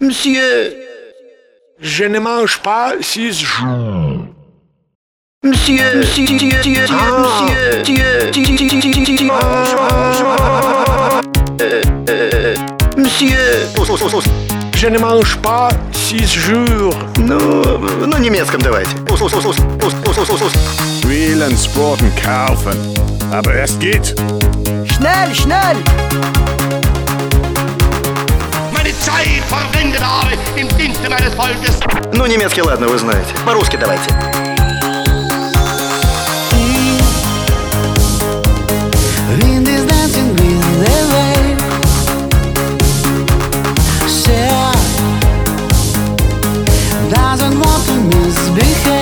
Monsieur, Je ne mange pas six jours. monsieur, monsieur, monsieur, monsieur, monsieur, monsieur, Je ne mange pas six jours. ну, на немецком давайте. Wählen, sporten, kaufen. Aber es geht. Schnell, schnell! meine Zeit verwendet Ну, немецкий, ладно, вы знаете. По-русски давайте. Doesn't want to misbehave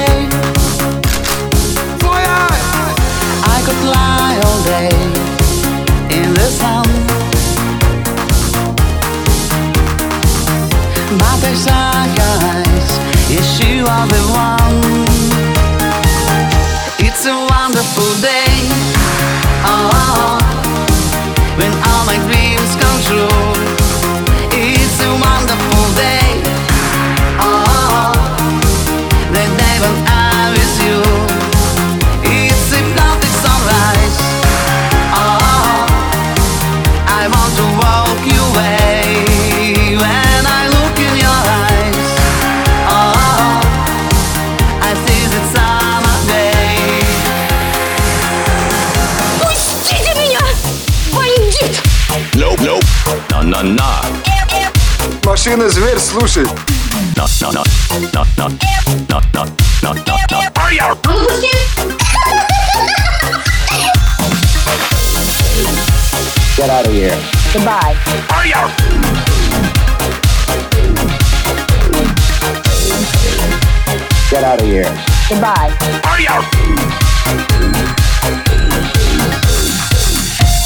Yes, you are the one. It's a wonderful day. Oh, when all my dreams come true. It's a wonderful day. Oh, the day when I'm with you. It's hypnotic sunrise. Oh, I want to А ну пусти! Get out of here. Goodbye. Get out of here. Goodbye.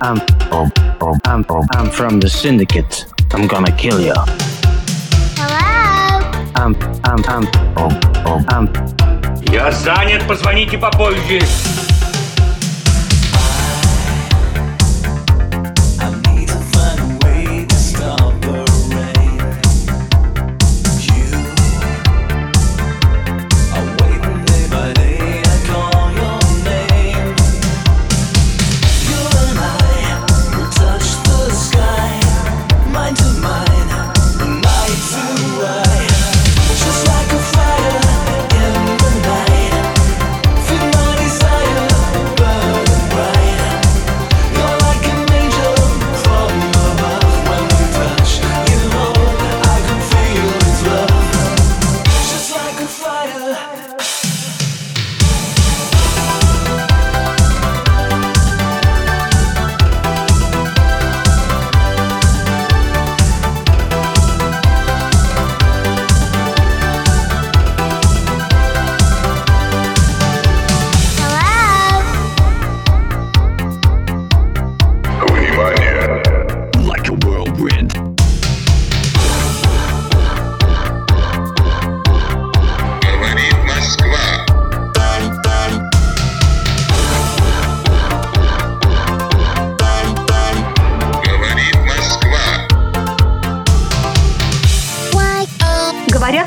I'm, I'm, um, um, I'm, um, I'm from the syndicate. I'm gonna kill you. I'm, I'm, I'm, um, um, I'm, Я занят, позвоните попозже. Like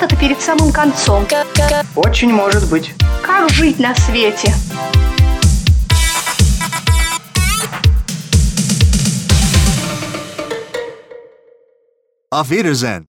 Это перед самым концом. Очень может быть. Как жить на свете? Auf Wiedersehen.